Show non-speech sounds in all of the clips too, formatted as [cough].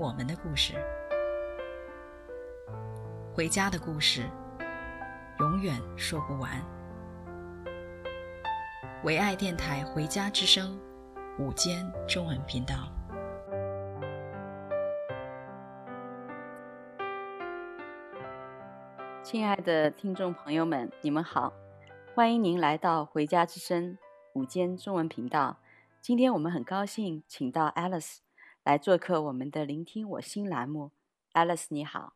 我们的故事，回家的故事，永远说不完。唯爱电台《回家之声》午间中文频道，亲爱的听众朋友们，你们好，欢迎您来到《回家之声》午间中文频道。今天我们很高兴请到 Alice。来做客我们的聆听我心栏目，Alice 你好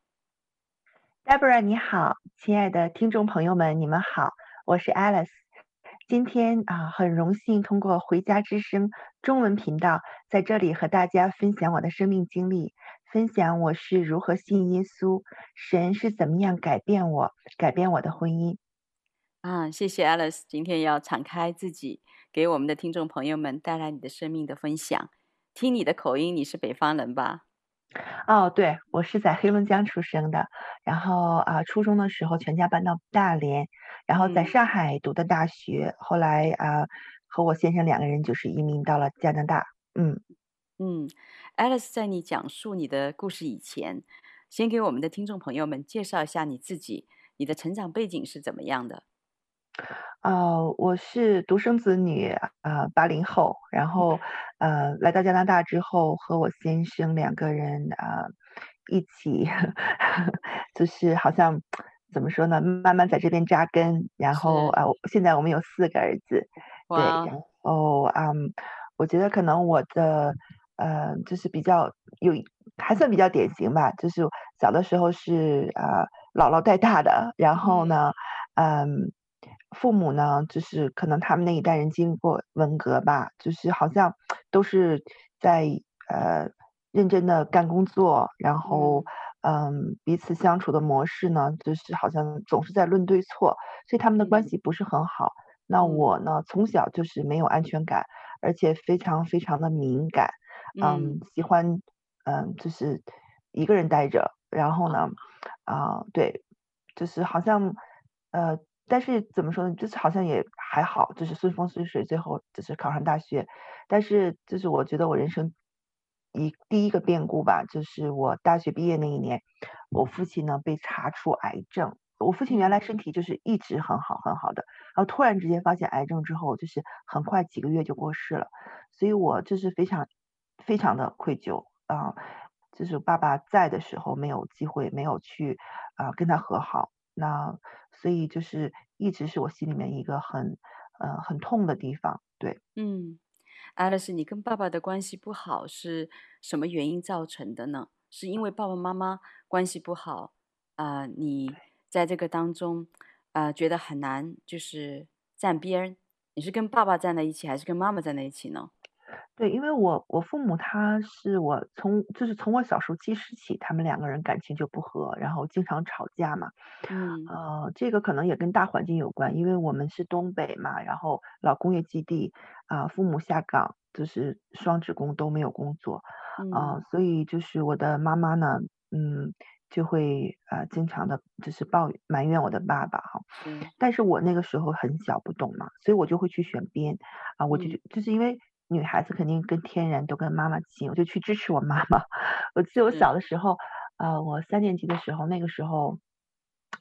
，Deborah 你好，亲爱的听众朋友们，你们好，我是 Alice。今天啊，很荣幸通过回家之声中文频道，在这里和大家分享我的生命经历，分享我是如何信耶稣，神是怎么样改变我，改变我的婚姻。啊，谢谢 Alice，今天要敞开自己，给我们的听众朋友们带来你的生命的分享。听你的口音，你是北方人吧？哦，对，我是在黑龙江出生的，然后啊，初中的时候全家搬到大连，然后在上海读的大学，嗯、后来啊，和我先生两个人就是移民到了加拿大。嗯嗯，Alice，在你讲述你的故事以前，先给我们的听众朋友们介绍一下你自己，你的成长背景是怎么样的？呃，我是独生子女，呃，八零后，然后呃，来到加拿大之后，和我先生两个人啊、呃，一起呵 [laughs] 呵，就是好像怎么说呢，慢慢在这边扎根，然后啊、呃，现在我们有四个儿子，对，然后嗯，我觉得可能我的呃，就是比较有，还算比较典型吧，就是小的时候是啊、呃，姥姥带大的，然后呢，嗯。嗯父母呢，就是可能他们那一代人经过文革吧，就是好像都是在呃认真的干工作，然后嗯。彼此相处的模式呢，就是好像总是在论对错，所以他们的关系不是很好。那我呢，从小就是没有安全感，而且非常非常的敏感，嗯，喜欢嗯就是一个人待着，然后呢，啊、呃、对，就是好像呃。但是怎么说呢？就是好像也还好，就是顺风顺水，最后就是考上大学。但是就是我觉得我人生一第一个变故吧，就是我大学毕业那一年，我父亲呢被查出癌症。我父亲原来身体就是一直很好很好的，然后突然之间发现癌症之后，就是很快几个月就过世了。所以我就是非常非常的愧疚啊，就是爸爸在的时候没有机会，没有去啊跟他和好。那所以就是一直是我心里面一个很呃很痛的地方，对，嗯，Alice，你跟爸爸的关系不好是什么原因造成的呢？是因为爸爸妈妈关系不好啊，呃，你在这个当中啊，呃，觉得很难，就是站边，你是跟爸爸站在一起，还是跟妈妈站在一起呢？对，因为我我父母他是我从就是从我小时候记事起，他们两个人感情就不和，然后经常吵架嘛。嗯，呃，这个可能也跟大环境有关，因为我们是东北嘛，然后老工业基地啊，呃，父母下岗就是双职工都没有工作啊，呃，所以就是我的妈妈呢，嗯，就会啊，呃，经常的就是抱怨埋怨我的爸爸哈。嗯，但是我那个时候很小不懂嘛，所以我就会去选边啊，我就就是因为。女孩子肯定跟天然都跟妈妈亲，我就去支持我妈妈。[laughs] 我记得我小的时候，呃，我三年级的时候，那个时候，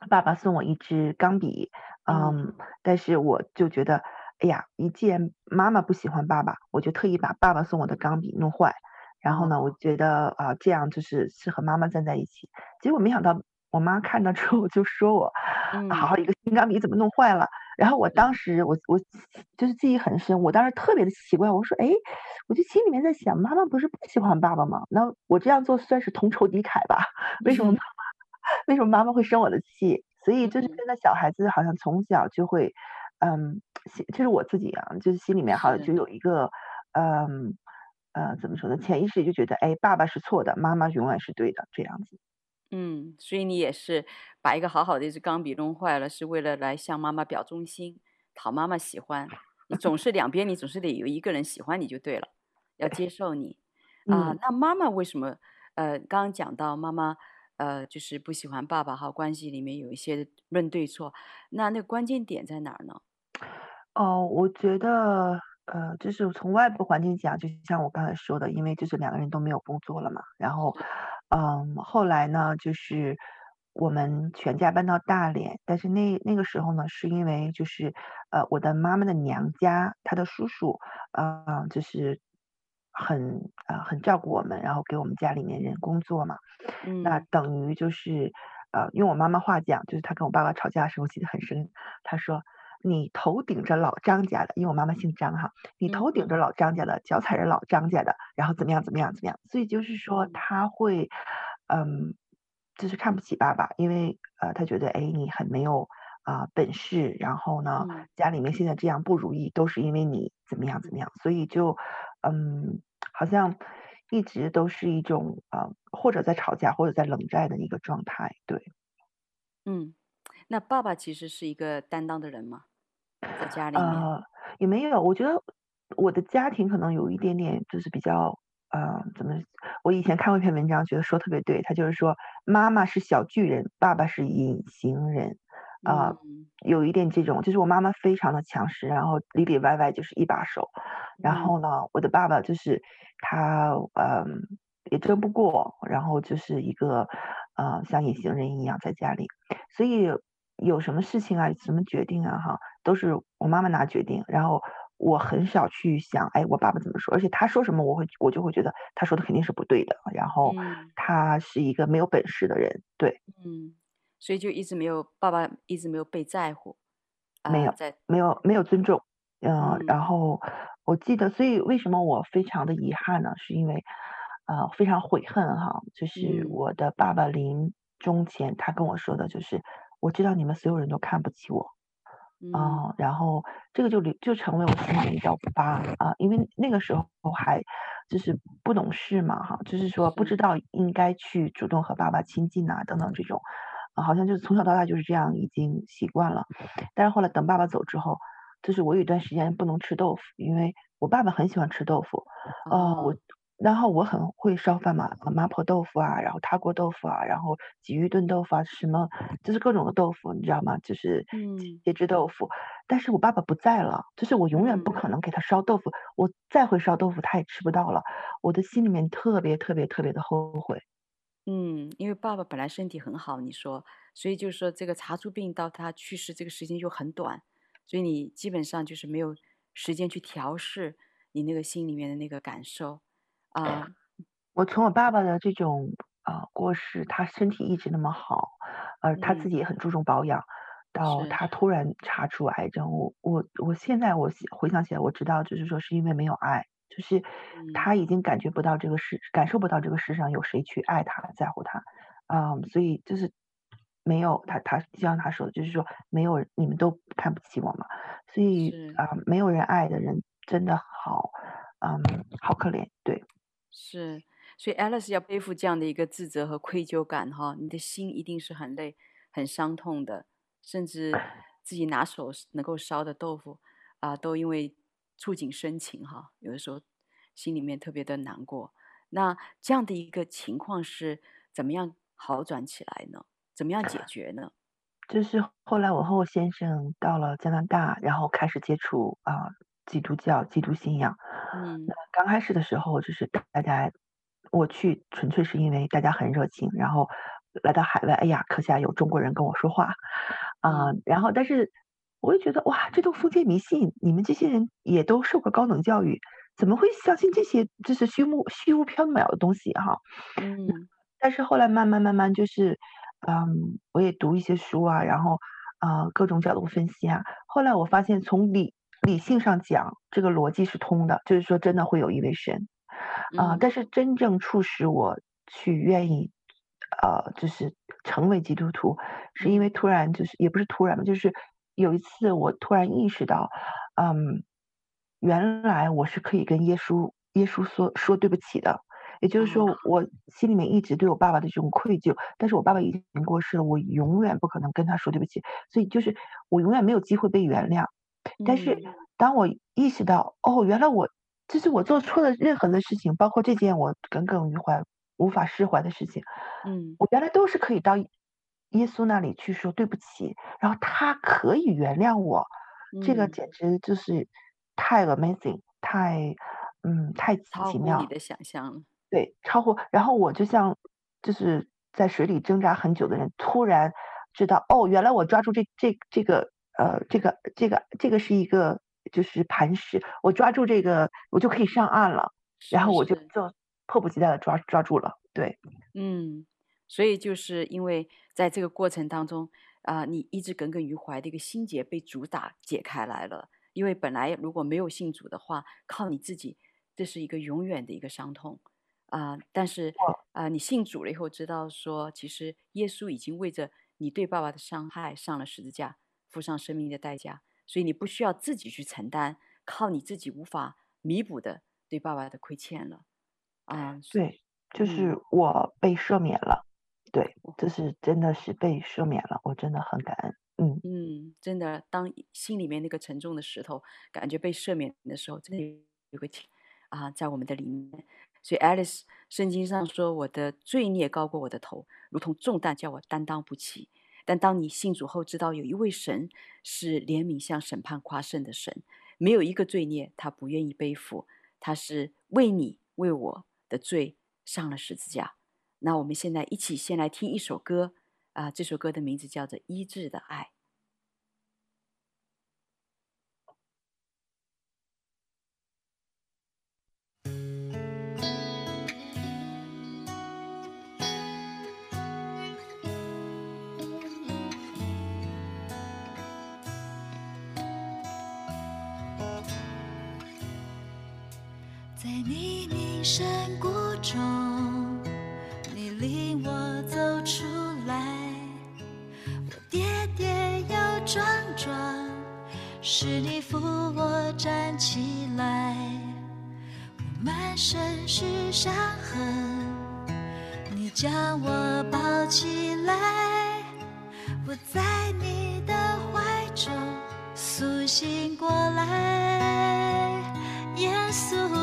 爸爸送我一支钢笔，嗯，嗯，但是我就觉得，哎呀，一既然妈妈不喜欢爸爸，我就特意把爸爸送我的钢笔弄坏。然后呢，我觉得啊，呃，这样就是是和妈妈站在一起。结果没想到，我妈看到之后就说我，[laughs] 嗯，好好一个新钢笔怎么弄坏了？然后我当时我我就是记忆很深，我当时特别的奇怪，我说哎，我就心里面在想，妈妈不是不喜欢爸爸吗？那我这样做算是同仇敌忾吧？为什么妈妈 [laughs] 为什么妈妈会生我的气？所以就是现在小孩子好像从小就会，嗯，就是我自己啊，就是心里面好像就有一个，嗯，呃，怎么说呢？潜意识里就觉得，哎，爸爸是错的，妈妈永远是对的，这样子。嗯，所以你也是把一个好好的一支钢笔弄坏了，是为了来向妈妈表忠心，讨妈妈喜欢。你总是两边，你总是得有一个人喜欢你就对了，要接受你 [laughs] 啊、呃。那妈妈为什么？呃，刚刚讲到妈妈，呃，就是不喜欢爸爸哈，关系里面有一些论对错。那那个关键点在哪儿呢？哦，我觉得。呃，就是从外部环境讲，就像我刚才说的，因为就是两个人都没有工作了嘛，然后，嗯，后来呢，就是我们全家搬到大连，但是那那个时候呢，是因为就是呃，我的妈妈的娘家，她的叔叔，啊、呃，就是很啊、呃、很照顾我们，然后给我们家里面人工作嘛，嗯，那等于就是呃，用我妈妈话讲，就是她跟我爸爸吵架的时候，我记得很深，她说。你头顶着老张家的，因为我妈妈姓张哈，你头顶着老张家的，脚踩着老张家的，然后怎么样怎么样怎么样，所以就是说他会，嗯，就是看不起爸爸，因为呃他觉得哎你很没有啊、呃、本事，然后呢家里面现。在这样不如意都是因为你怎么样怎么样，所以就嗯好像一直都是一种呃或者在吵架或者在冷战的一个状态，对，嗯，那爸爸其实是一个担当的人吗？在家里面，呃，也没有。我觉得我的家庭可能有一点点，就是比较，呃，怎么？我以前看过一篇文章，觉得说特别对。他就是说，妈妈是小巨人，爸爸是隐形人，啊、有一点这种。就是我妈妈非常的强势，然后里里外外就是一把手。然后呢，嗯、我的爸爸就是他，嗯、呃，也争不过，然后就是一个，呃，像隐形人一样在家里。所以有什么事情啊，什么决定啊，哈。都是我妈妈拿决定，然后我很少去想，哎，我爸爸怎么说？而且他说什么，我会我就会觉得他说的肯定是不对的。然后他是一个没有本事的人，对，嗯，所以就一直没有爸爸一直没有被在乎，没有在、呃、没有没有尊重，呃、嗯，然后我记得，所以为什么我非常的遗憾呢？是因为呃非常悔恨哈，就是我的爸爸临终前他跟我说的就是，我知道你们所有人都看不起我。啊、嗯，然后这个就留就成为我心里的一道疤啊，因为那个时候还就是不懂事嘛，哈，就是说不知道应该去主动和爸爸亲近啊，等等这种，啊，好像就是从小到大就是这样，已经习惯了。但是后来等爸爸走之后，就是我有一段时间不能吃豆腐，因为我爸爸很喜欢吃豆腐，啊，我。然后我很会烧饭嘛，麻婆豆腐啊，然后塌锅豆腐啊，然后鲫鱼炖豆腐啊，什么就是各种的豆腐，你知道吗？就是茄汁豆腐。但是我爸爸不在了，就是我永远不可能给他烧豆腐，我再会烧豆腐他也吃不到了。我的心里面特别特别特别的后悔。嗯，因为爸爸本来身体很好，你说，所以就是说这个查出病到他去世这个时间就很短，所以你基本上就是没有时间去调试你那个心里面的那个感受。啊、uh，我从我爸爸的这种啊、呃、过世，他身体一直那么好，呃，他自己也很注重保养，嗯、到他突然查出癌症，我我我现在我回想起来，我知道就是说是因为没有爱，就是他已经感觉不到这个世、嗯，感受不到这个世上有谁去爱他在乎他，啊、呃，所以就是没有他他就像他说的，就是说没有你们都看不起我嘛，所以啊、呃，没有人爱的人真的好，嗯，好可怜，对。是，所以 Alice 要背负这样的一个自责和愧疚感哈，你的心一定是很累、很伤痛的，甚至 [clears throat] 自己拿手能够烧的豆腐啊、呃，都因为触景生情哈，有的时候心里面特别的难过。那这样的一个情况是怎么样好转起来呢？怎么样解决呢？就是后来我和我先生到了加拿大，然后开始接触啊。呃基督教、基督信仰，嗯，那刚开始的时候，就是大家，我去纯粹是因为大家很热情，然后来到海外，哎呀，课下有中国人跟我说话，啊、呃，然后但是我也觉得哇，这都封建迷信，你们这些人也都受过高等教育，怎么会相信这些就是虚无虚无缥缈的东西哈？嗯，但是后来慢慢慢慢就是，嗯，我也读一些书啊，然后啊、呃，各种角度分析啊，后来我发现从理。理性上讲，这个逻辑是通的，就是说真的会有一位神，啊、呃，但是真正促使我去愿意，呃，就是成为基督徒，是因为突然就是也不是突然嘛，就是有一次我突然意识到，嗯，原来我是可以跟耶稣耶稣说说对不起的。也就是说，我心里面一直对我爸爸的这种愧疚，但是我爸爸已经过世了，我永远不可能跟他说对不起，所以就是我永远没有机会被原谅。但是当我意识到，哦，原来我就是我做错了任何的事情，包括这件我耿耿于怀、无法释怀的事情，嗯，我原来都是可以到耶稣那里去说对不起，然后他可以原谅我，这个简直就是太 amazing，太嗯，太奇妙，超乎你的想象了。对，超乎，然后我就像就是在水里挣扎很久的人，突然知道，哦，原来我抓住这这这个呃这个这个这个是一个就是磐石，我抓住这个我就可以上岸了，然后我就就迫不及待的抓抓住了，对，嗯，所以就是因为在这个过程当中啊、呃，你一直耿耿于怀的一个心结被主打解开来了，因为本来如果没有信主的话，靠你自己，这是一个永远的一个伤痛。啊、呃，但是啊、呃，你信主了以后，知道说，其实耶稣已经为着你对爸爸的伤害上了十字架，付上生命的代价，所以你不需要自己去承担，靠你自己无法弥补的对爸爸的亏欠了。啊、呃，对，就是我被赦免了，嗯、对，这是真的是被赦免了，我真的很感恩。嗯嗯，真的，当心里面那个沉重的石头感觉被赦免的时候，真的有个情啊，在我们的里面。所以，Alice，圣经上说：“我的罪孽高过我的头，如同重担叫我担当不起。”但当你信主后，知道有一位神是怜悯、向审判夸胜的神，没有一个罪孽他不愿意背负，他是为你、为我的罪上了十字架。那我们现在一起先来听一首歌啊，这首歌的名字叫做《医治的爱》。深谷中，你领我走出来。我跌跌又撞撞，是你扶我站起来。我满身是伤痕，你将我抱起来。我在你的怀中苏醒过来，耶稣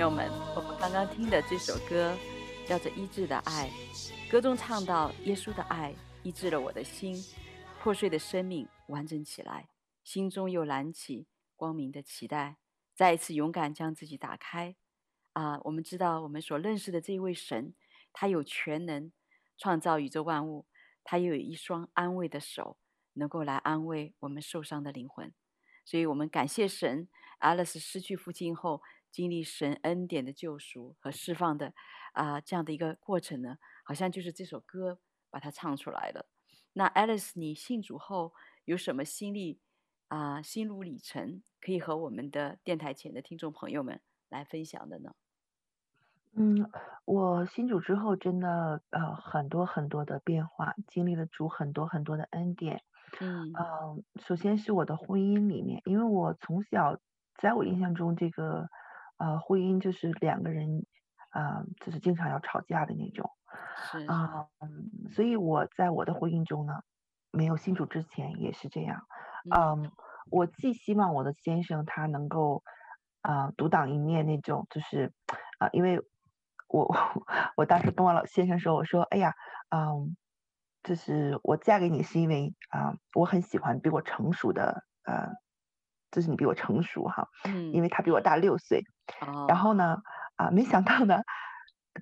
朋友们，我们刚刚听的这首歌叫做《医治的爱》，歌中唱到耶稣的爱医治了我的心，破碎的生命完整起来，心中又燃起光明的期待，再一次勇敢将自己打开。啊，我们知道我们所认识的这位神，他有全能，创造宇宙万物，他又有一双安慰的手，能够来安慰我们受伤的灵魂。所以我们感谢神，Alice 失去父亲后，经历神恩典的救赎和释放的啊、呃、这样的一个过程呢，好像就是这首歌把它唱出来了。那 Alice，你信主后有什么心历啊、呃、心路历程，可以和我们的电台前的听众朋友们来分享的呢？嗯，我信主之后真的呃很多很多的变化，经历了主很多很多的恩典。嗯，呃，首先是我的婚姻里面，因为我从小在我印象中，这个呃婚姻就是两个人啊、呃，就是经常要吵架的那种。是啊，嗯，所以我在我的婚姻中呢，没有信主之前也是这样。嗯，嗯，我既希望我的先生他能够啊、呃、独当一面那种，就是啊、呃，因为。我 [laughs] 我当时跟我老先生说，我说，哎呀，嗯，就是我嫁给你是因为啊、呃，我很喜欢比我成熟的，呃，就是你比我成熟哈，嗯，因为。他比我大六岁，哦，然后呢，啊、呃，没想到呢，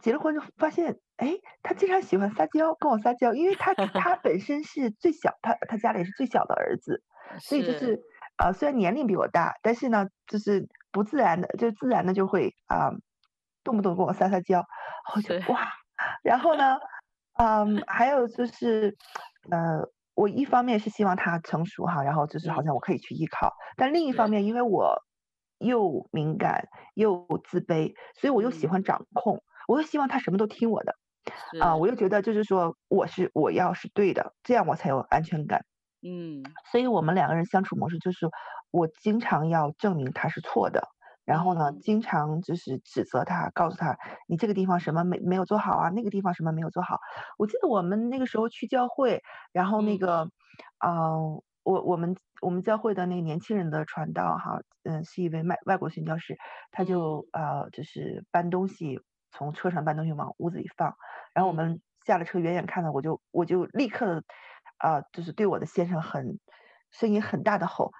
结了婚就发现，哎，他经常喜欢撒娇，跟我撒娇，因为他他 [laughs] 本身是最小，他他家里是最小的儿子，所以就是，呃，虽然年龄比我大，但是呢，就是不自然的，就自然的就会啊。呃动不动跟我撒撒娇，我就哇，然后呢，嗯，还有就是，呃，我一方面是希望他成熟哈，然后就是好像我可以去依靠，但另一方面，因为我又敏感又自卑，所以我又喜欢掌控，我又希望他什么都听我的，啊，我又。觉得就是说我是我要是对的，这样我才有安全感，嗯，所以我们两个人相处模式就是我经常要证明他是错的。然后呢，经常就是指责他，告诉他你这个地方什么没没有做好啊，那个地方什么没有做好。我记得我们那个时候去教会，然后那个，嗯、呃，我我们我们教会的那个年轻人的传道哈，嗯，是一位外外国宣教士，他就呃就是搬东西，从车上搬东西往屋子里放，然后我们下了车远远看到，我就我就立刻，啊、呃，就是对我的先生很声音很大的吼，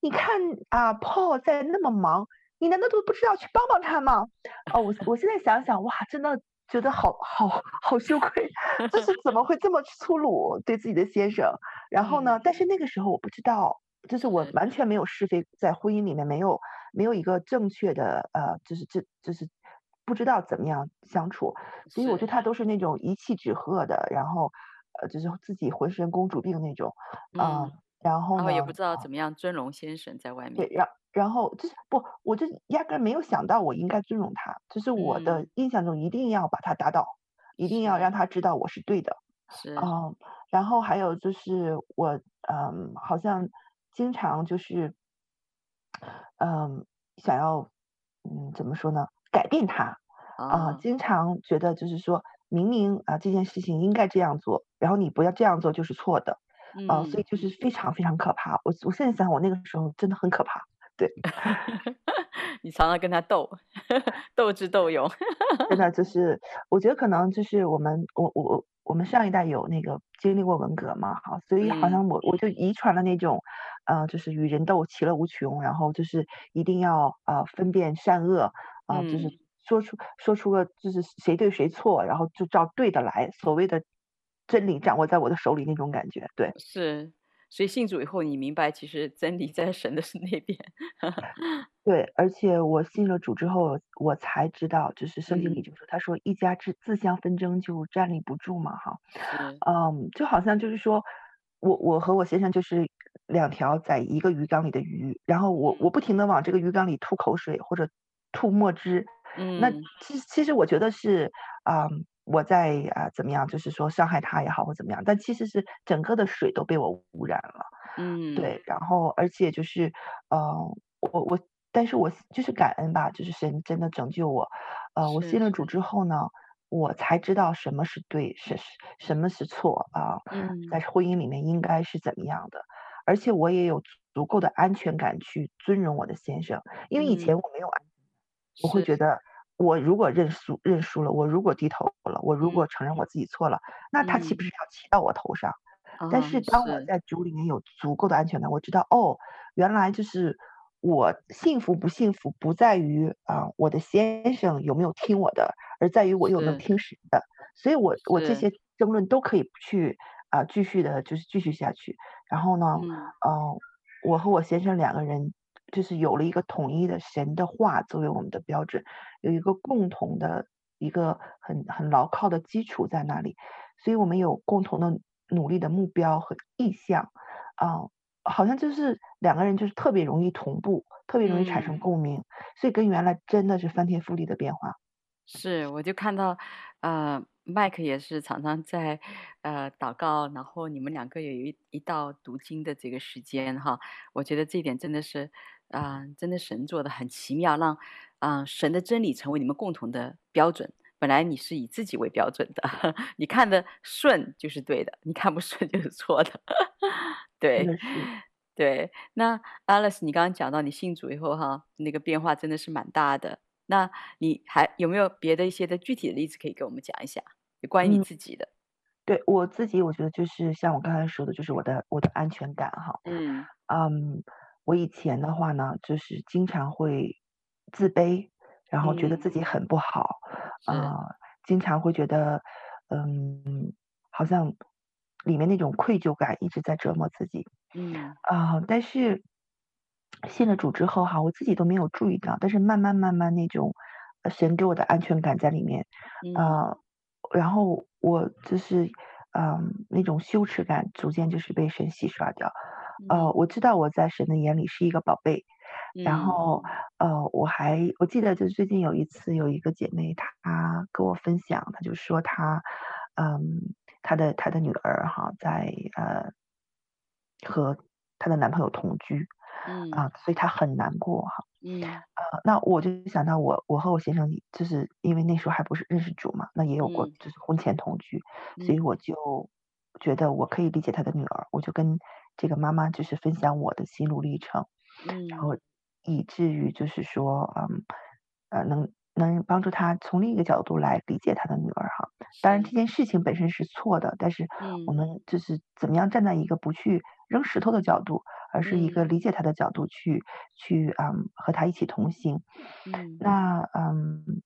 你看啊，Paul 在那么忙。你难道都不知道去帮帮他吗？哦，我我现在想想，哇，真的觉得好好好羞愧，[laughs] 就是怎么会这么粗鲁对自己的先生？然后呢，但是那个时候我不知道，就是我完全没有是非，在婚姻里面没有没有一个正确的呃，就是这就是不知道怎么样相处，所以我对他都是那种一气之喝的，然后呃，就是自己浑身公主病那种，呃、嗯，然后呢，然后也不知道怎么样尊荣先生在外面，对，然。然后就是不，我就压根没有想到我应该尊重他，就是我的印象中一定要把他打倒，嗯、一定要让他知道我是对的。是。嗯，然后还有就是我嗯，好像经常就是嗯，想要嗯怎么说呢，改变他啊、嗯，经常觉得就是说明明啊这件事情应该这样做，然后你不要这样做就是错的，嗯，嗯，所以就是非常非常可怕。我我现在想，我那个时候真的很可怕。对，[laughs] 你常常跟他斗，斗智斗勇，[laughs] 真的就是，我觉得可能就是我们，我我我们上一代有那个经历过文革嘛，好，所以好像。我我就遗传了那种，呃，就是与人斗其乐无穷，然后就是一定要呃分辨善恶，啊、呃，就是说出说出个就是谁对谁错，然后就照对的来，所谓的真理掌握在我的手里那种感觉，对，是。所以信主以后，你明白其实真理在神的是那边。[laughs] 对，而且我信了主之后，我才知道，就是圣经里就说，他说一家之自相纷争就站立不住嘛，哈。嗯，就好像就是说，我我和我先生就是两条在一个鱼缸里的鱼，然后我我不停的往这个鱼缸里吐口水或者吐墨汁。嗯。那其实其实我觉得是啊。嗯我在啊，怎么样？就是说伤害他也好，或怎么样？但其实是整个的水都被我污染了。嗯，对。然后，而且就是，呃，我我，但是我就是感恩吧，就是神真的拯救我。呃，我信了主之后呢，我才知道什么是对，是什么是错啊。嗯，在婚姻里面应该是怎么样的？而且我也有足够的安全感去尊荣我的先生，因为以前我没有安全感。我会觉得，我如果认输认输了，我如果低头了，我如果承认我自己错了，嗯、那他岂不是要骑到我头上？嗯、但是当我在组里面有足够的安全感，我知道哦，原来就是我幸福不幸福不在于啊、呃、我的先生有没有听我的，而在于我有没有听谁的。所以我我这些争论都可以去啊、呃、继续的，就是继续下去。然后呢，嗯、呃，我和我先生两个人。就是有了一个统一的神的话作为我们的标准，有一个共同的一个很很牢靠的基础在那里，所以我们有共同的努力的目标和意向，啊、呃，好像就是两个人就是特别容易同步，特别容易产生共鸣，嗯、所以跟原来真的是翻天覆地的变化。是，我就看到，呃。麦克也是常常在，呃，祷告，然后你们两个有一一道读经的这个时间哈，我觉得这一点真的是，啊、呃，真的神做的很奇妙，让，啊、呃，神的真理成为你们共同的标准。本来你是以自己为标准的，[laughs] 你看的顺就是对的，你看不顺就是错的，[laughs] 对，对。那 Alice，你刚刚讲到你信主以后哈，那个变化真的是蛮大的。那你还有没有别的一些的具体的例子可以给我们讲一下？有关于你自己的？嗯、对我自己，我觉得就是像我刚才说的，就是我的我的安全感哈。嗯嗯，我以前的话呢，就是经常会自卑，然后觉得自己很不好，啊、嗯呃，经常会觉得嗯，好像里面那种愧疚感一直在折磨自己。嗯啊、呃，但是。信了主之后哈，我自己都没有注意到，但是慢慢慢慢那种，神给我的安全感在里面，嗯、呃，然后我就是，嗯、呃，那种羞耻感逐渐就是被神洗刷掉，呃，我知道我在神的眼里是一个宝贝，嗯、然后呃，我还我记得就是最近有一次有一个姐妹她跟我分享，她就说她，嗯，她的她的女儿哈在呃和她的男朋友同居。嗯。啊，所以她很难过哈。嗯，呃，那我就想到我，我和我先生，就是因为那时候还不是认识主嘛，那也有过就是婚前同居，嗯、所以我就觉得我可以理解她的女儿，我就跟这个妈妈就是分享我的心路历程，嗯，然后以至于就是说，嗯，呃，能能帮助她从另一个角度来理解她的女儿哈。当然这件。事情本身是错的，但是我们就是怎么样站在一个不去扔石头的角度。而是一个理解她的角度去、嗯、去嗯和她一起同行，嗯，那嗯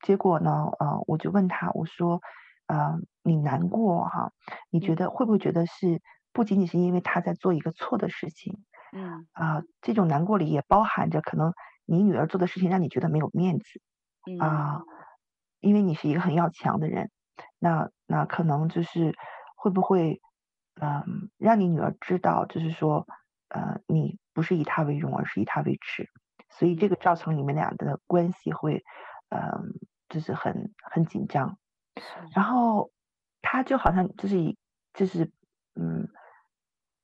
结果呢呃我就问他我说呃你难过哈？你觉得会不会觉得是不仅仅是因为他在做一个错的事情，嗯。啊、呃、这种难过里也包含着可能你女儿做的事情让你觉得没有面子，啊、呃、因为你是一个很要强的人，那那可能就是会不会。嗯，让你女儿知道，就是说，呃，你不是以她为荣，而是以她为耻，所以这个造成你们俩的关系会，嗯，就是很很紧张。然后他就好像就是就是嗯，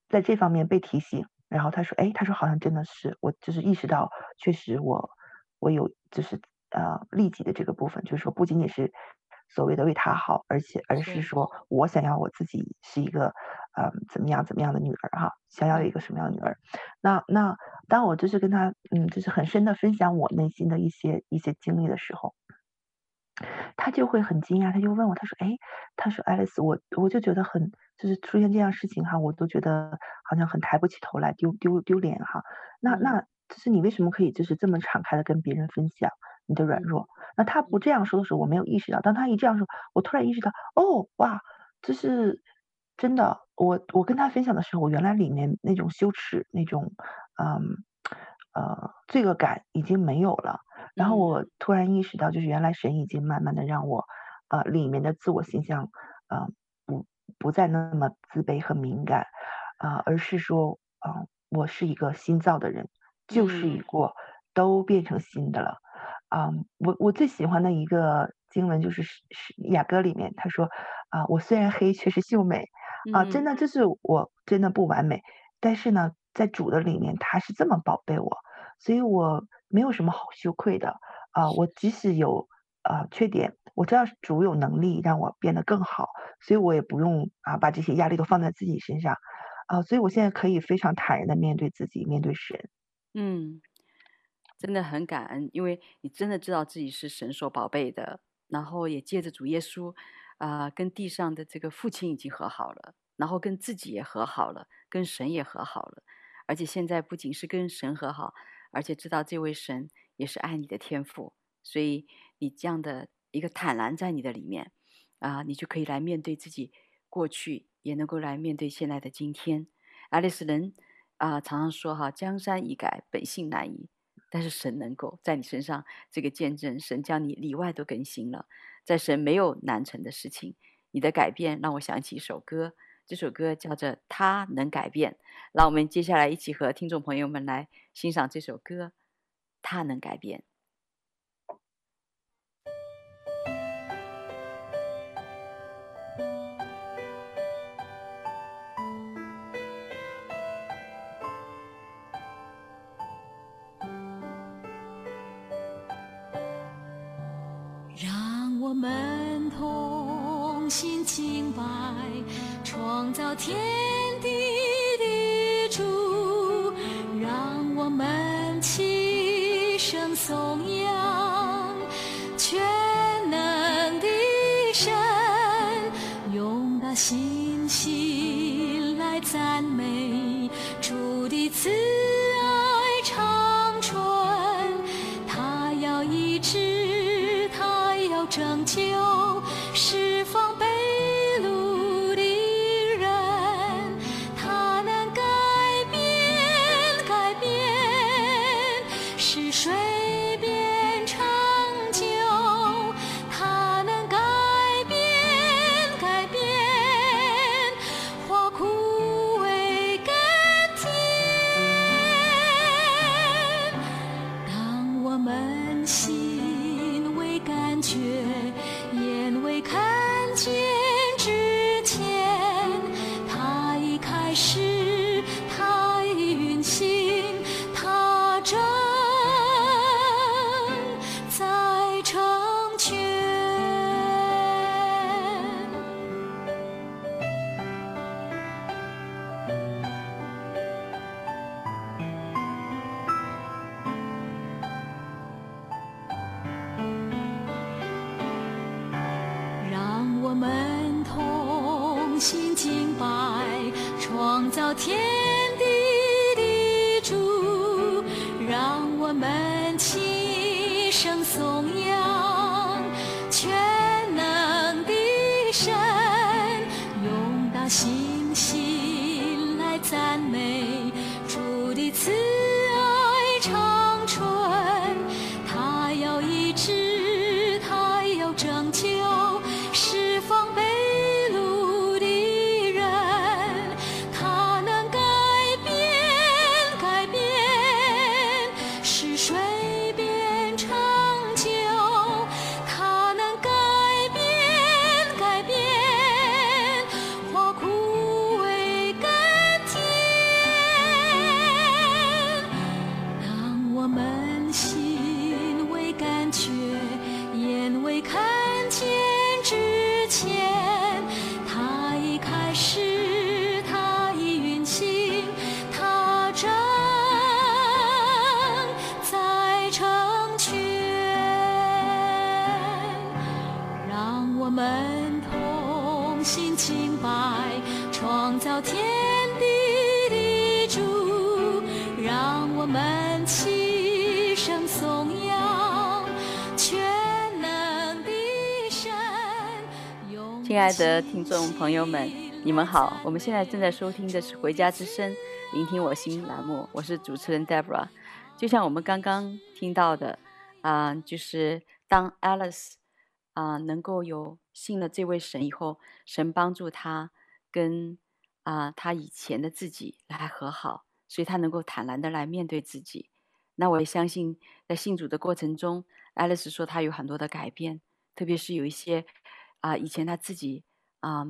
在这方面被提醒，然后他说，哎，他说好像真的是，我就是意识到，确实我我有就是呃利己的这个部分，就是说不仅仅是。所谓的为他好，而且而是说我想要我自己是一个，嗯，怎么样怎么样的女儿哈，想要一个什么样的女儿？那那当我就是跟他，嗯，就是很深的分享我内心的一些一些经历的时候，他就会很惊讶，他就问我，他说，哎，他说，爱丽丝，我我就觉得很，就是出现这样事情哈，我都觉得好像很抬不起头来，丢丢丢脸哈。那那就是你为什么可以就是这么敞开的跟别人分享？你的软弱，那他不这样说的时候，我没有意识到。当他一这样说，我突然意识到，哦，哇，这是真的。我我跟他分享的时候，我原来里面那种羞耻、那种嗯呃罪恶感已经没有了。然后我突然意识到，就是原来神已经慢慢的让我呃里面的自我形象呃不不再那么自卑和敏感。啊、呃，而是说啊、呃，我是一个新造的人，旧事已过，都变成新的了。啊，um, 我我最喜欢的一个经文就是是雅歌里面，他说啊，我虽然黑，却是秀美。啊，真的就是我真的不完美，但是呢，在主的里面，他是这么宝贝我，所以我没有什么好羞愧的啊，我即使有啊缺点，我知道主有能力让我变得更好，所以我也不用啊把这些压力都放在自己身上啊，所以我现在可以非常坦然的面对自己，面对神，嗯。真的很感恩，因为你真的知道自己是神所宝贝的，然后也借着主耶稣，啊、跟地上的这个父亲已经和好了，然后跟自己也和好了，跟神也和好了，而且现在不仅是跟神和好，而且知道这位神也是爱你的天赋，所以你这样的一个坦然在你的里面，啊、你就可以来面对自己过去，也能够来面对现在的今天。爱丽丝人啊、常常说哈，江山易改，本性难移。但是神能够在你身上这个见证，神将你里外都更新了，在神没有难成的事情。你的改变让我想起一首歌，这首歌叫做《他能改变》。让我们接下来一起和听众朋友们来欣赏这首歌，《他能改变》。让我们同心敬拜，创造天地。心敬拜，创造天地的主，让我们齐声颂的听众朋友们，你们好！我们现在正在收听的是《回家之声》，聆听我心栏目，我是主持人 Deborah。就像我们刚刚听到的，啊、就是当 Alice 啊、能够有信了这位神以后，神帮助他跟啊、他以前的自己来和好，所以他能够坦然的来面对自己。那我也相信，在信主的过程中，Alice 说他有很多的改变，特别是有一些。啊，以前他自己啊，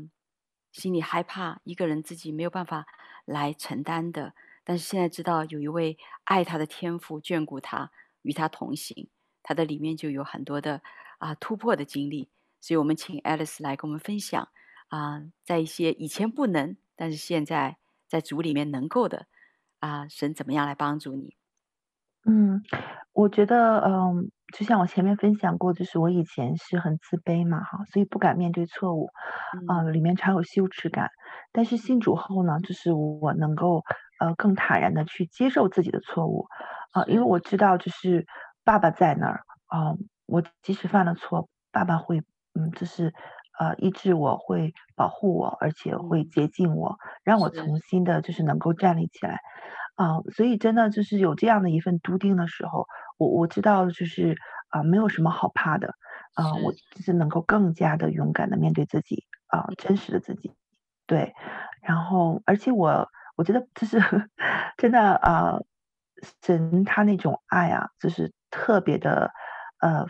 心里害怕一个人自己没有办法来承担的，但是现在知道有一位爱他的天父眷顾他，与他同行，他的里面就有很多的啊突破的经历。所以我们请 Alice 来跟我们分享啊，在一些以前不能，但是现在在主里面能够的啊，神怎么样来帮助你？嗯，我觉得，嗯，就像我前面分享过，就是我以前是很自卑嘛，哈，所以不敢面对错误，啊、呃，里面常有羞耻感。但是信主后呢，就是我能够，呃，更坦然的去接受自己的错误，啊、呃，因为我知道，就是爸爸在那儿，啊、呃，我即使犯了错，爸爸会，嗯，就是，呃，医治我，会保护我，而且会洁净我，让我重新的，就是能够站立起来。啊，所以真的就是有这样的一份笃定的时候，我我知道就是啊，没有什么好怕的，啊，我就是能够更加的勇敢的面对自己啊，真实的自己，对，然后而且我我觉得就是 [laughs] 真的啊，神他那种爱啊，就是特别的呃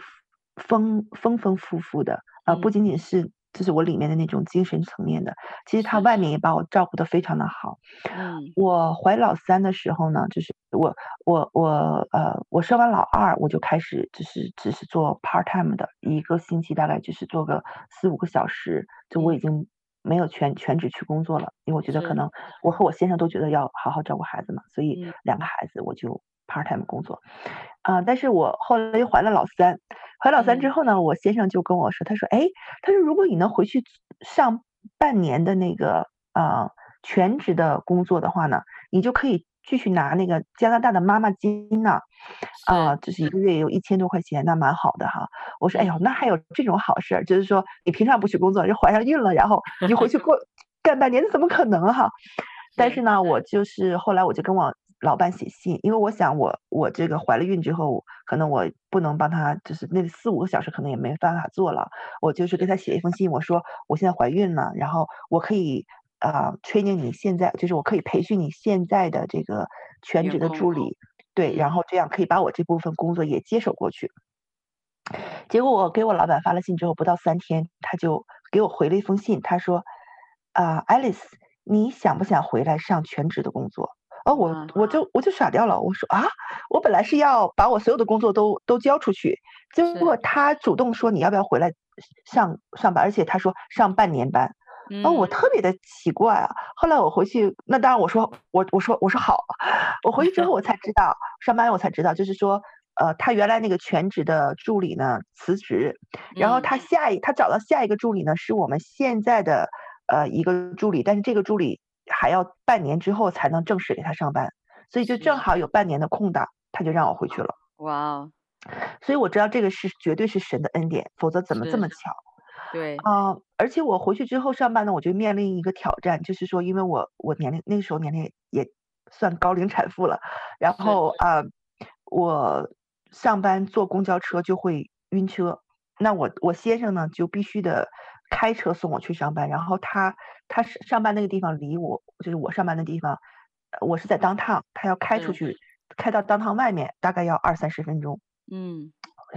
丰丰丰富富的啊，不仅仅是。就是我里面的那种精神层面的，其实他外面也把我照顾得非常的好。嗯，我怀老三的时候呢，就是我我我呃，我生完老二我就开始就是只是做 part time 的，一个星期大概就是做个四五个小时，就我已经没有全全职去工作了，因为我觉得可能我和。我先生都觉得要好好照顾孩子嘛，所以两个孩子我就 part time 工作。啊、呃，但是我后来又怀了老三。怀老三之后呢，嗯、我先生就跟我说，他说，哎，他说如果你能回去上半年的那个呃全职的工作的话呢，你就可以继续拿那个加拿大的妈妈金呢，啊，就是一个月也有一千多块钱，那蛮好的哈。我说，哎呦，那还有这种好事儿，就是说你平常不去工作，就怀上孕了，然后你就回去过 [laughs] 干半年，那怎么可能哈？但是呢，我就是后来我就跟我。老板写信，因为我想我我这个怀了孕之后，可能我不能帮他，就是那四五个小时可能也没办法做了。我就是给他写一封信，我说我现在怀孕了，然后我可以啊、呃、training 你现在，就是我可以培训你现在的这个全职的助理，对，然后这样可以把我这部分工作也接手过去。结果我给我老板发了信之后，不到三天，他就给我回了一封信，他说啊、呃、，Alice，你想不想回来上全职的工作？哦，我我就我就傻掉了。我说啊，我本来是要把我所有的工作都都交出去，结果他主动说你要不要回来上上班，而且他说上半年班。哦，我特别的奇怪啊。后来我回去，那当然我说我我说我说好。我回去之后我才知道，上班我才知道，就是说呃，他原来那个全职的助理呢辞职，然后他下一他找到下一个助理呢是我们现在的呃一个助理，但是这个助理。还要半年之后才能正式给他上班，所以就正好有半年的空档，他就让我回去了。哇 Wow，所以我知道这个是绝对是神的恩典，否则怎么这么巧？对啊、呃，而且我回去之后上班呢，我就面临一个挑战，就是说，因为我我年龄那个时候年龄也算高龄产妇了，然后啊、呃，我上班坐公交车就会晕车，那我我先生呢就必须得。开车送我去上班，然后他他上班那个地方离我就是我上班的地方，我是在 downtown，他要开出去，开到 downtown 外面大概要二三十分钟。嗯，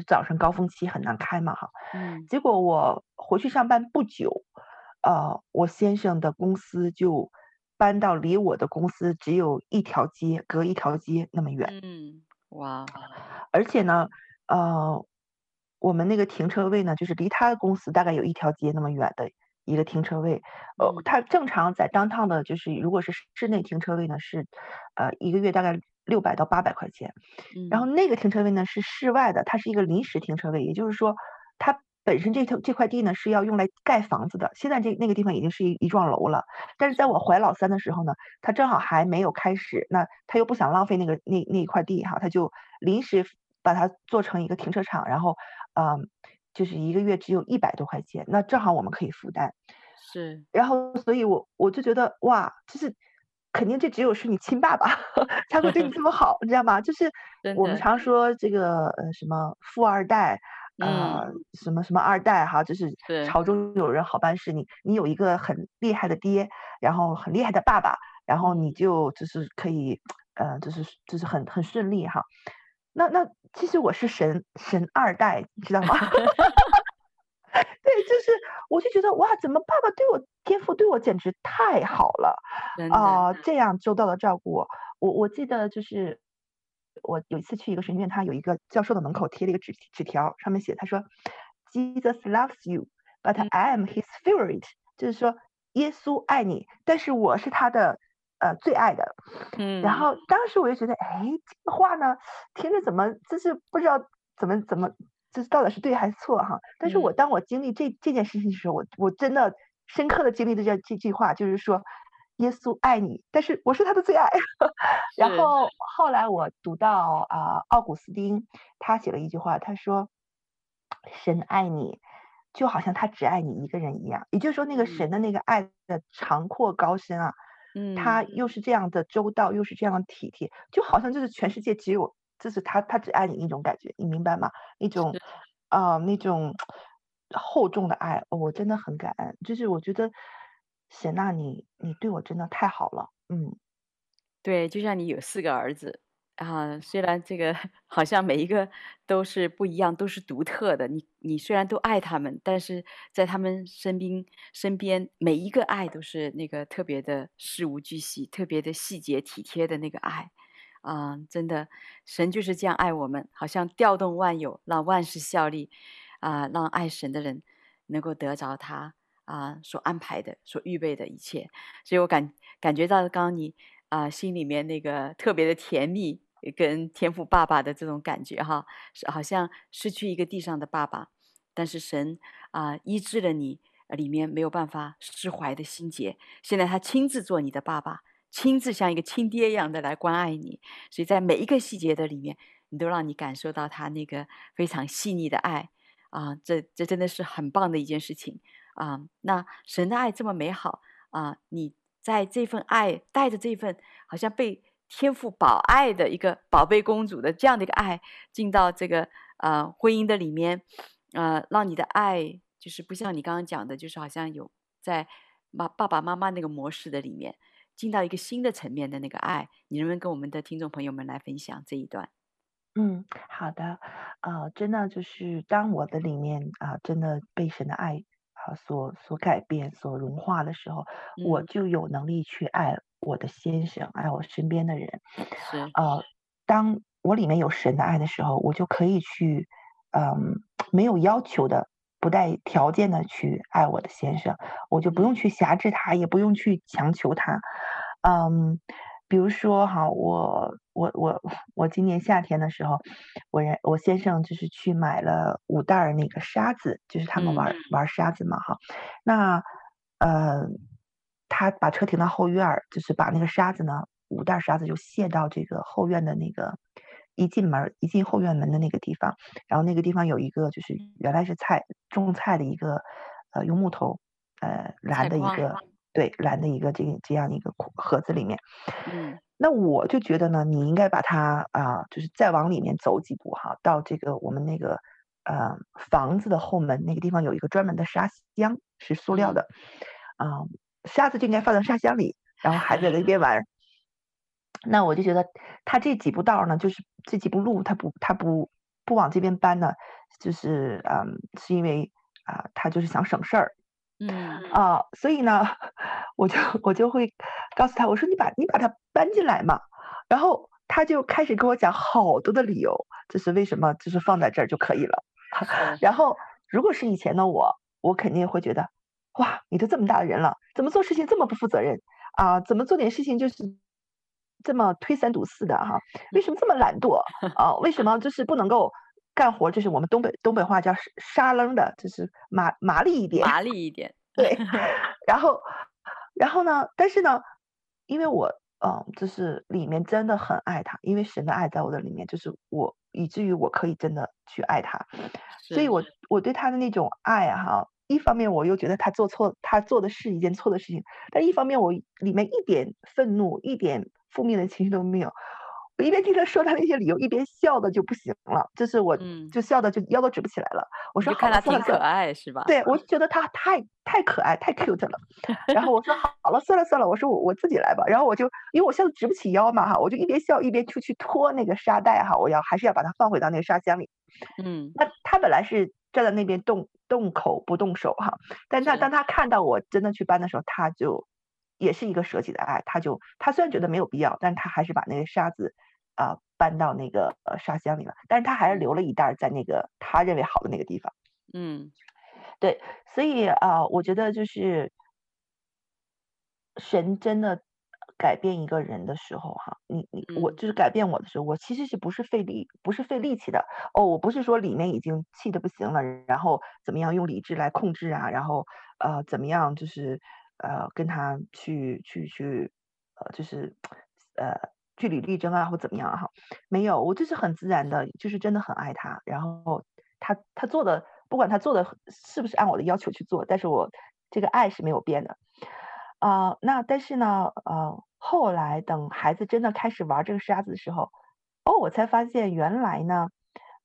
早上高峰期很难开嘛哈。嗯。结果我回去上班不久，呃，我先生的公司就搬到离我的公司只有一条街，隔一条街那么远。嗯。哇。而且呢，呃。我们那个停车位呢，就是离他的公司大概有一条街那么远的一个停车位。呃，它正常在 downtown 的，就是如果是室内停车位呢，是呃一个月大概六百到八百块钱。然后那个停车位呢是室外的，它是一个临时停车位，也就是说，它本身这条这块地呢是要用来盖房子的。现在这那个地方已经是一一幢楼了，但是在我怀老三的时候呢，他正好还没有开始，那他又不想浪费那个那那一块地哈，他就临时把它做成一个停车场，然后。嗯，就是一个月只有一百多块钱，那正好我们可以负担。是，然后所以我我就觉得哇，就是肯定这只有是你亲爸爸才会对你这么好，你知道吗？就是 [laughs] 我们常说这个呃什么富二代啊，呃，什么什么二代哈，就是朝中有人好办事。你你有一个很厉害的爹，然后很厉害的爸爸，然后你就就是可以呃，就是就是很很顺利哈。那那其实我是神神二代，你知道吗？[laughs] 对，就是我就觉得哇，怎么爸爸对我天赋对我简直太好了啊、呃！这样周到的照顾我。我我记得就是我有一次去一个神学院，他有一个教授的门口贴了一个纸纸条，上面写他说：“Jesus loves you, but I am His favorite。”就是说耶稣爱你，但是我是他的呃最爱的。嗯，然后当时我就觉得，哎，这个话呢，听着怎么就是不知道怎么怎么，这到底是对还是错哈？但是我当我经历这这件事情的时候，我我真的深刻的经历的这这句话，就是说。耶稣爱你，但是我是他的最爱。[laughs] 然后后来我读到啊，奥古斯丁他写了一句话，他说：“神爱你，就好像他只爱你一个人一样。”也就是说，那个神的那个爱的长阔高深啊，嗯，他又是这样的周到，又是这样的体贴，就好像就是全世界只有就是他，他只爱你那种感觉，你明白吗？那种啊，那种厚重的爱，哦，我真的很感恩。就是我觉得。沈娜，你你对我真的太好了，嗯，对，就像你有四个儿子啊，虽然这个 [laughs] 好像每一个都是不一样，都是独特的，你你虽然都爱他们，但是在他们身边身边每一个爱都是那个特别的事无巨细，特别的细节体贴的那个爱啊，真的，神就是这样爱我们，好像调动万有，让万事效力啊，让爱神的人能够得着他。啊，所安排的、所预备的一切，所以我感感觉到刚刚你啊心里面那个特别的甜蜜，跟天父爸爸的这种感觉哈，是好像失去一个地上的爸爸，但是神啊医治了你里面没有办法释怀的心结，现在他亲自做你的爸爸，亲自像一个亲爹一样的来关爱你，所以在每一个细节的里面，你都让你感受到他那个非常细腻的爱啊，这这真的是很棒的一件事情。啊，那神的爱这么美好啊！你在这份爱带着这份好像被天赋宝爱的一个宝贝公主的这样的一个爱进到这个呃婚姻的里面，呃，让你的爱就是不像你刚刚讲的，就是好像有在妈爸爸妈妈那个模式的里面进到一个新的层面的那个爱，你能不能跟我们的听众朋友们来分享这一段？嗯，好的，呃，真的就是当我的里面啊，呃，真的被神的爱。啊，所所改变、所融化的时候，嗯、我就有能力去爱我的先生，爱我身边的人。是，呃，当我里面有神的爱的时候，我就可以去，嗯，没有要求的、不带条件的去爱我的先生，我就不用去挟制他，也不用去强求他，嗯。比如说哈，我我我我今年夏天的时候，我人我先生就是去买了五袋那个沙子，就是他们玩、嗯、玩沙子嘛哈。那呃，他把车停到后院儿，就是把那个沙子呢，五袋沙子就卸到这个后院的那个一进门一进后院门的那个地方，然后那个地方有一个就是原来是菜种菜的一个呃用木头呃拦的一个。对，蓝的一个这个这样的一个盒子里面，嗯，那我就觉得呢，你应该把它啊、呃，就是再往里面走几步哈，到这个我们那个呃房子的后门那个地方有一个专门的沙箱，是塑料的，啊、呃，沙子就应该放在沙箱里，然后孩子在那边玩。那我就觉得他这几步道呢，就是这几步路，他不他不不往这边搬呢，就是嗯、呃，是因为啊、呃，他就是想省事儿。嗯啊、呃，所以呢，[laughs] 我就我就会告诉他，我说你把你把它搬进来嘛，然后他就开始跟我讲好多的理由，这是为什么，就是放在这儿就可以了。[laughs] 然后如果是以前的我，我肯定会觉得，哇，你都这么大的人了，怎么做事情这么不负责任啊？怎么做点事情就是这么推三阻四的哈？为什么这么懒惰 [laughs] 啊？为什么就是不能够？干活就是我们东北东北话叫沙楞的，就是麻麻利一点，麻利一点。对，[laughs] 然后，然后呢？但是呢，因为我，嗯，就是里面真的很爱他，因为神的爱在我的里面，就是我以至于我可以真的去爱他，所以我我对他的那种爱啊，哈，一方面我又觉得他做错，他做的是一件错的事情，但一方面我里面一点愤怒、一点负面的情绪都没有。我一边听他说他那些理由，一边笑的就不行了，就是我就笑的就腰都直不起来了。嗯、我说看他挺可爱是吧？对，我就觉得他太太可爱，太 cute 了。[laughs] 然后我说好了，算了算了，我说我我自己来吧。然后我就因为我笑的直不起腰嘛哈，我就一边笑一边出去拖那个沙袋哈，我要还是要把它放回到那个沙箱里。嗯，那他本来是站在那边动动口不动手哈，但他当他看到我真的去搬的时候，他就。也是一个舍己的爱，他就他虽然觉得没有必要，但是他还是把那个沙子啊、呃、搬到那个呃沙箱里了，但是他还是留了一袋在那个他认为好的那个地方。嗯，对，所以啊、呃，我觉得就是神真的改变一个人的时候，哈，你你我嗯。就是改变我的时候，我其实是不是费力，不是费力气的。哦，我不是说里面已经气的不行了，然后怎么样用理智来控制啊，然后呃怎么样就是呃跟他去去去呃就是呃据理力争啊或怎么样哈，没有，我就是很自然的，就是真的很爱他，然后他他做的不管他做的是不是按我的要求去做，但是我这个爱是没有变的。啊、呃，那但是呢，呃，后来等孩子真的开始玩这个沙子的时候，哦，我才发现原来呢，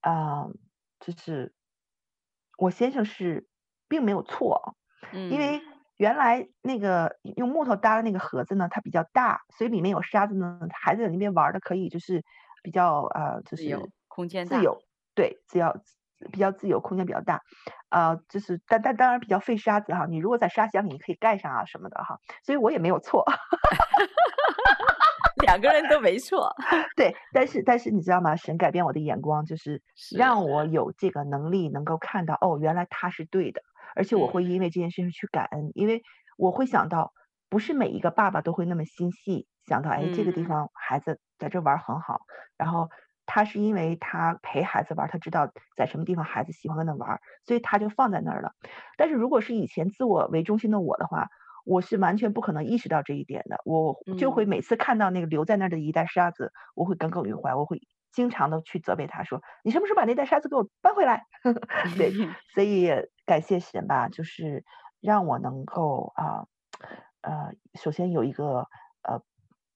呃，就是我先生是并没有错，嗯，因为原来那个用木头搭的那个盒子呢，它比较大，所以里面有沙子呢，孩子在那边玩的可以就是比较呃，就是自由空间大。自由，对，自由比较自由，空间比较大，啊、呃，就是但但当然比较费沙子哈。你如果在沙箱里，你可以盖上啊什么的哈，所以我也没有错，[laughs] 两个人都没错。[laughs] 对，但是但是你知道吗？神改变我的眼光，就是是让我有这个能力能够看到哦，原来他是对的，而且我会因为这件事情去感恩，因为我会想到，不是每一个爸爸都会那么心细，想到哎这个地嗯方孩子在这玩很好，然后。他是因为他陪孩子玩，他知道在什么地方孩子喜欢跟他玩，所以他就放在那儿了。但是如果是以前自我为中心的我的话，我是完全不可能意识到这一点的。我就会每次看到那个留在那儿的一袋沙子，我会耿耿于怀，我会经常的去责备他说：“你什么时候把那袋沙子给我搬回来？” [laughs] 对，[laughs] 所以感谢神吧，就是让我能够啊呃，呃，首先有一个呃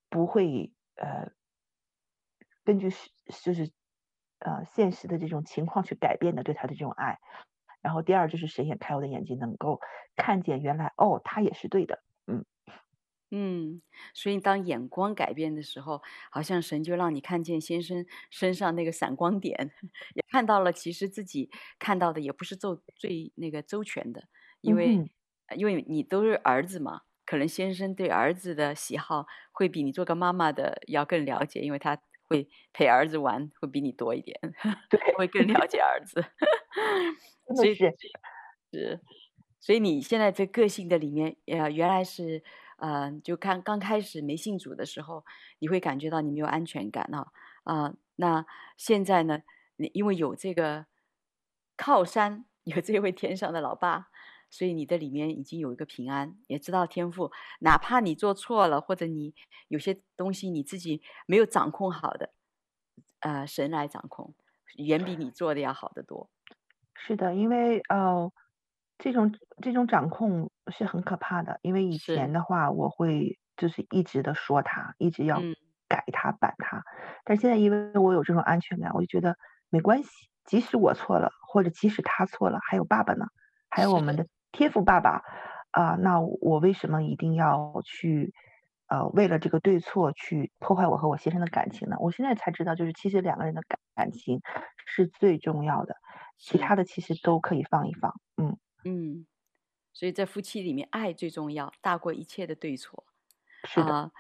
不会呃。根据是就是，呃，现实的这种情况去改变的对他的这种爱，然后第二就是神也开我的眼睛，能够看见原来哦，他也是对的，嗯嗯，所以当眼光改变的时候，好像神就让你看见先生身上那个闪光点，[laughs] 也看到了其实自己看到的也不是最最那个周全的，因为、嗯、因为你都是儿子嘛，可能先生对儿子的喜好会比你做个妈妈的要更了解，因为他。会陪儿子玩会比你多一点，[laughs] 对，会更了解儿子，[laughs] 所以是是，所以你现在这个性的里面，呃，原来是，呃，就看刚开始没信主的时候，你会感觉到你没有安全感啊，啊、呃，那现在呢，你因为有这个靠山，有这位天上的老爸。所以你的里面已经有一个平安，也知道天赋，哪怕你做错了，或者你有些东西你自己没有掌控好的，呃，神来掌控，远比你做的要好得多。是的，因为呃，这种这种掌控是很可怕的。因为以前的话，我会就是一直的说他，一直要改他、板他，嗯，但现在因为我有这种安全感，我就觉得没关系，即使我错了，或者即使他错了，还有爸爸呢，还有我们的。天赋爸爸，啊、呃，那我为什么一定要去，呃，为了这个对错去破坏我和我先生的感情呢？我现在才知道，就是其实两个人的感感情是最重要的，其他的其实都可以放一放。嗯嗯，所以在夫妻里面，爱最重要，大过一切的对错。是的，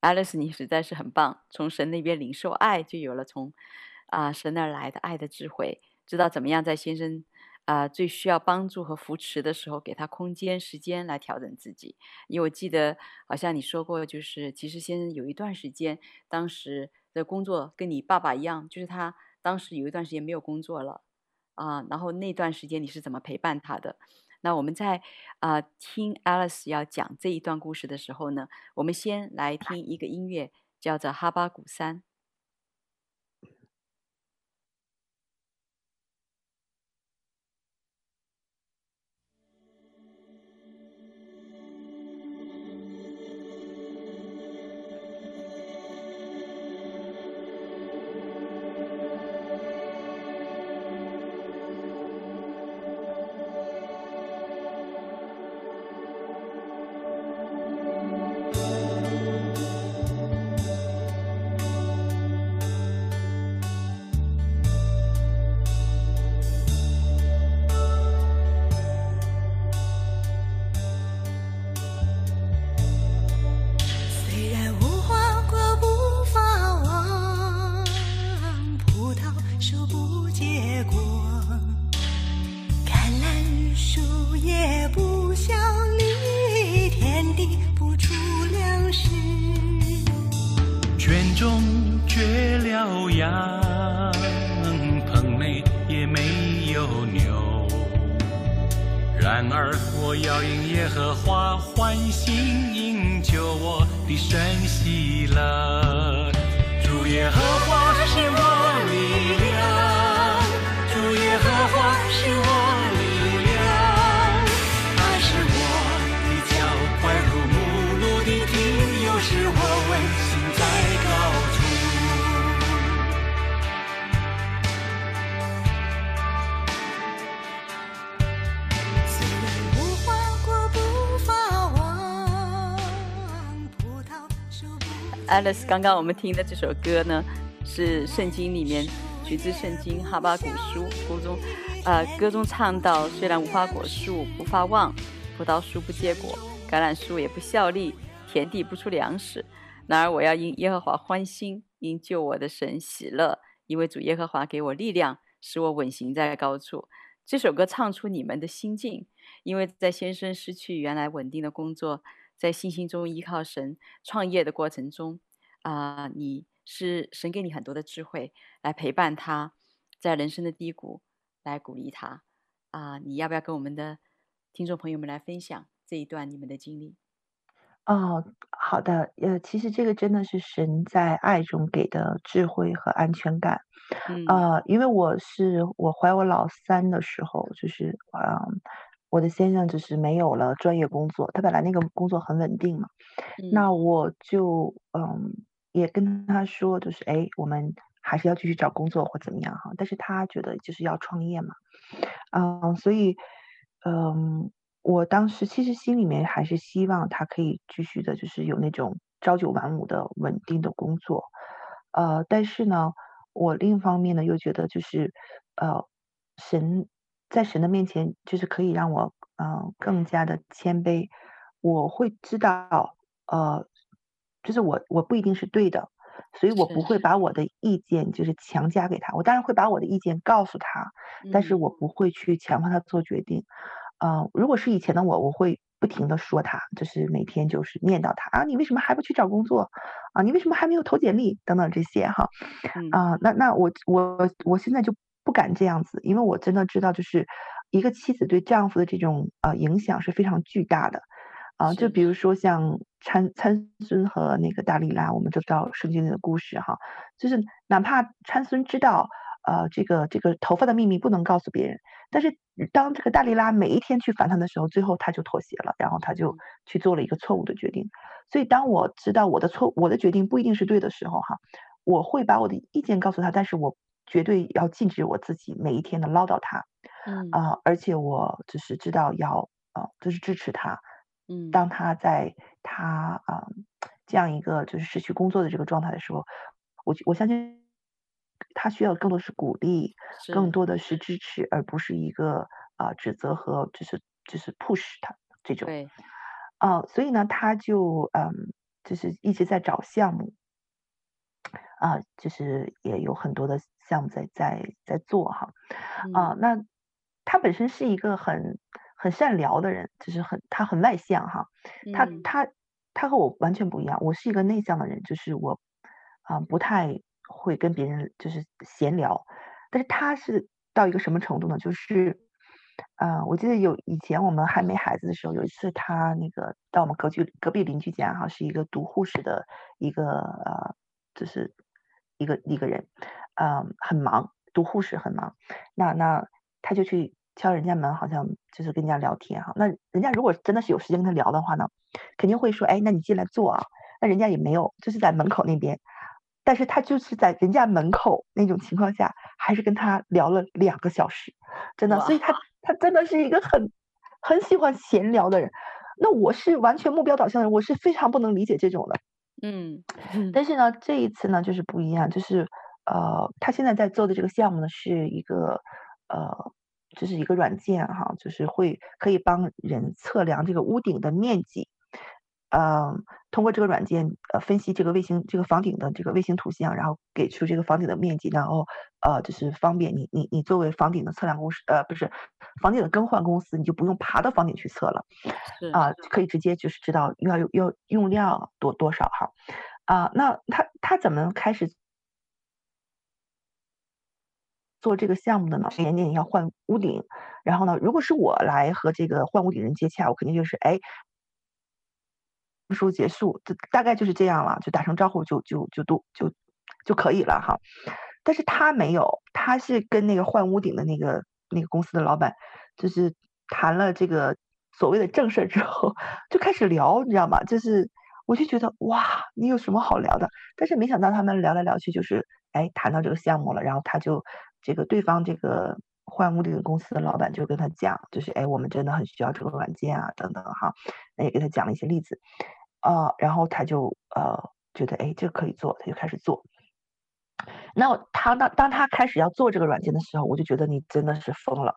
呃，Alice，你实在是很棒，从神那边领受爱，就有了从啊、呃、神而来的爱的智慧，知道怎么样在先生。啊、最需要帮助和扶持的时候，给他空间、时间来调整自己。因为我记得，好像你说过，就是其实先生有一段时间，当时的工作跟你爸爸一样，就是他当时有一段时间没有工作了啊、然后那段时间你是怎么陪伴他的？那我们在啊、听 Alice 要讲这一段故事的时候呢，我们先来听一个音乐，叫做《哈巴谷三》。Alice，刚刚我们听的这首歌呢，是圣经里面取自圣经哈巴谷书歌中，呃，歌中唱到：虽然无花果树不发旺，葡萄树不结果，橄榄树也不效力，田地不出粮食，然而我要因耶和华欢心，因救我的神喜乐，因为主耶和华给我力量，使我稳行在高处。这首歌唱出你们的心境，因为在先生失去原来稳定的工作。在信心中依靠神创业的过程中，啊、呃，你是神给你很多的智慧来陪伴他，在人生的低谷来鼓励他，啊、呃，你要不要跟我们的听众朋友们来分享这一段你们的经历？哦，好的，呃，其实这个真的是神在爱中给的智慧和安全感，嗯，呃，因为我是我怀我老三的时候，就是嗯。呃我的先生就是没有了专业工作，他本来那个工作很稳定嘛，嗯、那我就嗯也跟他说，就是哎，我们还是要继续找工作或怎么样哈，但是他觉得就是要创业嘛，嗯，所以嗯，我当时其实心里面还是希望他可以继续的，就是有那种朝九晚五的稳定的工作，呃，但是呢，我另一方面呢又觉得就是呃神。在神的面前，就是可以让我嗯、呃、更加的谦卑。我会知道，呃，就是我我不一定是对的，所以我不会把我的意见就是强加给他。我当然会把我的意见告诉他，但是我不会去强迫他做决定。嗯、呃，如果是以前的我，我会不停的说他，就是每天就是念叨他啊，你为什么还不去找工作？啊，你为什么还没有投简历？等等这些哈。啊、呃，那那我我我现在就。不敢这样子，因为我真的知道，就是一个妻子对丈夫的这种呃影响是非常巨大的，啊、呃，就比如说像参参孙和那个大利拉，我们都知道圣经里的故事哈，就是哪怕参孙知道，呃，这个这个头发的秘密不能告诉别人，但是当这个大利拉每一天去烦他的时候，最后他就妥协了，然后他就去做了一个错误的决定。所以当我知道我的错，我的决定不一定是对的时候哈，我会把我的意见告诉他，但是我。绝对要禁止我自己每一天的唠叨他，嗯。啊、呃，而且我就是知道要啊、呃，就是支持他，嗯，当他在他啊、呃、这样一个就是失去工作的这个状态的时候，我我相信他需要更多的是鼓励，更多的是支持，而不是一个啊、呃、指责和就是就是 push 他这种，对，啊、呃，所以呢，他就嗯、呃，就是一直在找项目。啊，就是也有很多的项目在在在做哈，啊，嗯、那他本身是一个很很善聊的人，就是很他很外向哈，他他他和我完全不一样，我是一个内向的人，就是我啊不太会跟别人就是闲聊，但是他是到一个什么程度呢？就是啊，我记得有以前我们还没孩子的时候，有一次他那个到我们隔壁隔壁邻居家哈，是一个读护士的一个呃，就是。一个一个人，嗯，很忙，读护士很忙，那那他就去敲人家门，好像就是跟人家聊天哈。那人家如果真的是有时间跟他聊的话呢，肯定会说，哎，那你进来坐啊。那人家也没有，就是在门口那边，但是他就是在人家门口那种情况下，还是跟他聊了两个小时，真的。所以他他真的是一个很很喜欢闲聊的人。那我是完全目标导向的人，我是非常不能理解这种的。嗯，但是呢，这一次呢就是不一样，就是呃，他现在在做的这个项目呢是一个呃，就是一个软件哈，就是会可以帮人测量这个屋顶的面积，嗯、呃，通过这个软件呃分析这个卫星这个房顶的这个卫星图像，然后给出这个房顶的面积，然后呃就是方便你你你作为房顶的测量公司呃不是房顶的更换公司，你就不用爬到房顶去测了，啊、呃，可以直接就是知道要要用量多多少哈，啊，那他他怎么开始做这个项目的呢，年年要换屋顶。然后呢，如果是我来和这个换屋顶人接洽，我肯定就是哎，说结束，就大概就是这样了，就打声招呼就就就都就就可以了哈。但是他没有，他是跟那个换屋顶的那个那个公司的老板，就是谈了这个所谓的正事之后，就开始聊，你知道吗？就是我就觉得哇，你有什么好聊的？但是没想到他们聊来聊去，就是哎谈到这个项目了，然后他就这个对方这个。换屋顶公司的老板就跟他讲，就是哎，我们真的很需要这个软件啊，等等哈，那也给他讲了一些例子，啊、然后他就呃觉得哎，这可以做，他就开始做。那他当当他开始要做这个软件的时候，我就觉得你真的是疯了，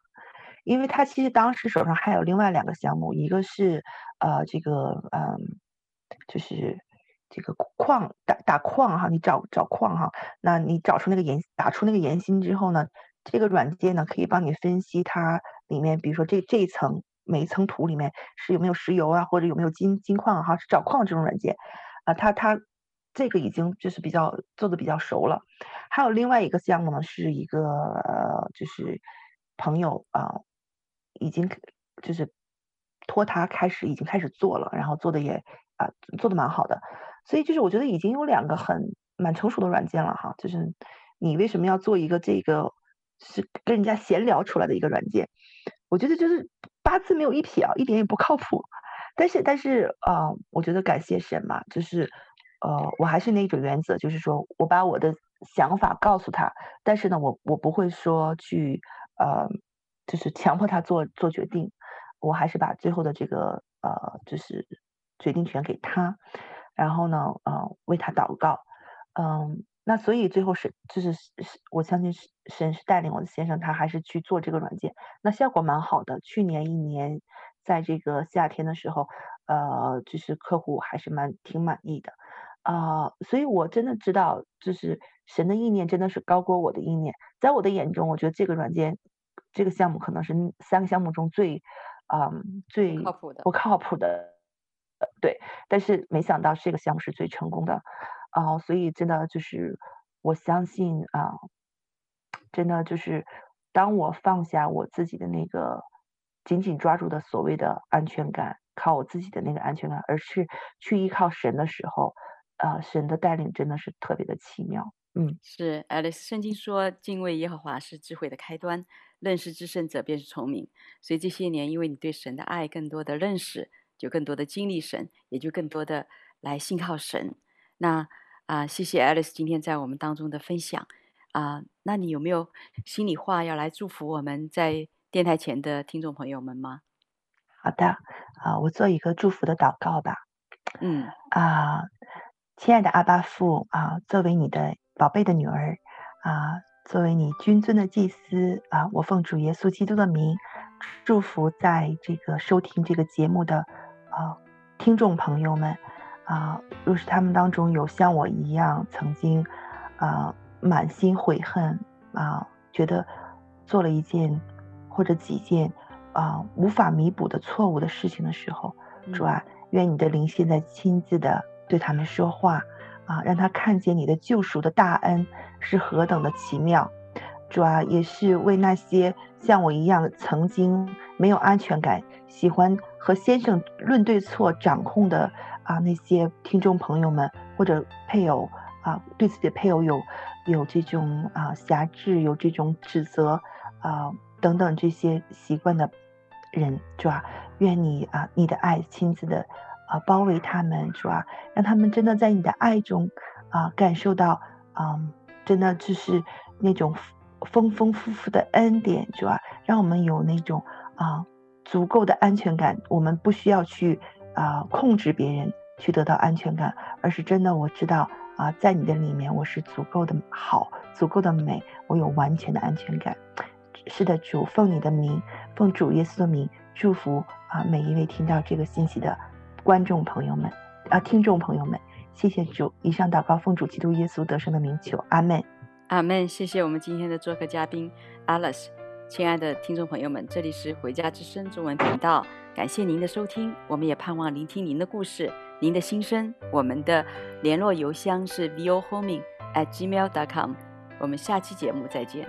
因为他其实当时手上还有另外两个项目，一个是呃这个嗯、就是这个矿打打矿哈，你找找矿哈，那你找出那个岩，打出那个岩芯之后呢？这个软件呢，可以帮你分析它里面，比如说这这一层每一层土里面是有没有石油啊，或者有没有金金矿哈，是找矿这种软件啊，它它这个已经就是比较做的比较熟了。还有另外一个项目呢，是一个呃，就是朋友啊，已经就是托他开始已经开始做了，然后做的也啊做的蛮好的，所以就是我觉得已经有两个很蛮成熟的软件了哈，就是你为什么要做一个这个？是跟人家闲聊出来的一个软件，我觉得就是八字没有一撇啊，一点也不靠谱。但是但是啊、我觉得感谢神嘛，就是呃，我还是那一种原则，就是说我把我的想法告诉他，但是呢，我我不会说去呃，就是强迫他做做决定，我还是把最后的这个呃，就是决定权给他，然后呢呃，为他祷告，嗯、呃。那所以最后是就是是，我相信神是带领我的先生，他还是去做这个软件，那效果蛮好的。去年一年，在这个夏天的时候，呃，就是客户还是蛮挺满意的，啊、呃，所以我真的知道，就是神的意念真的是高过我的意念。在我的眼中，我觉得这个软件，这个项目可能是三个项目中最，嗯、呃，最靠谱的，不靠谱的，对。但是没想到这个项目是最成功的。啊、呃，所以真的就是，我相信啊、真的就是，当我放下我自己的那个紧紧抓住的所谓的安全感，靠我自己的那个安全感，而是去依靠神的时候，呃，神的带领真的是特别的奇妙。嗯，是 Alice，圣经说敬畏耶和华是智慧的开端，认识至圣者便是聪明。所以这些年，因为你对神的爱更多的认识，就更多的经历神，也就更多的来信靠神。那啊，谢谢 Alice 今天在我们当中的分享啊。那你有没有心里话要来祝福我们在电台前的听众朋友们吗？好的，啊，我做一个祝福的祷告吧。嗯啊，亲爱的阿巴父啊，作为你的宝贝的女儿啊，作为你君尊的祭司啊，我奉主耶稣基督的名祝福在这个收听这个节目的啊听众朋友们。啊，若是他们当中有像我一样曾经，啊，满心悔恨啊，觉得做了一件或者几件啊无法弥补的错误的事情的时候，主啊，愿你的灵现在亲自的对他们说话啊，让他看见你的救赎的大恩是何等的奇妙。主啊，也是为那些像我一样曾经没有安全感、喜欢和先生论对错、掌控的。啊，那些听众朋友们或者配偶啊，对自己的配偶有有这种啊辖制，有这种指责啊等等这些习惯的人，是吧？愿你啊，你的爱亲自的啊包围他们，是吧？让他们真的在你的爱中啊感受到啊，真的就是那种丰丰富富的恩典，是吧？让我们有那种啊足够的安全感，我们不需要去。啊，控制别人去得到安全感，而是真的我知道啊，在你的里面我是足够的好，足够的美，我有完全的安全感。是的，主，奉你的名，奉主耶稣的名，祝福啊每一位听到这个信息的观众朋友们啊，听众朋友们，谢谢主。以上祷告奉主基督耶稣得胜的名求，阿门，阿门。谢谢我们今天的做客嘉宾 Alice，亲爱的听众朋友们，这里是回家之声中文频道。感谢您的收听，我们也盼望聆听您的故事、您的心声。我们的联络邮箱是 vohoming@gmail.com。我们下期节目再见。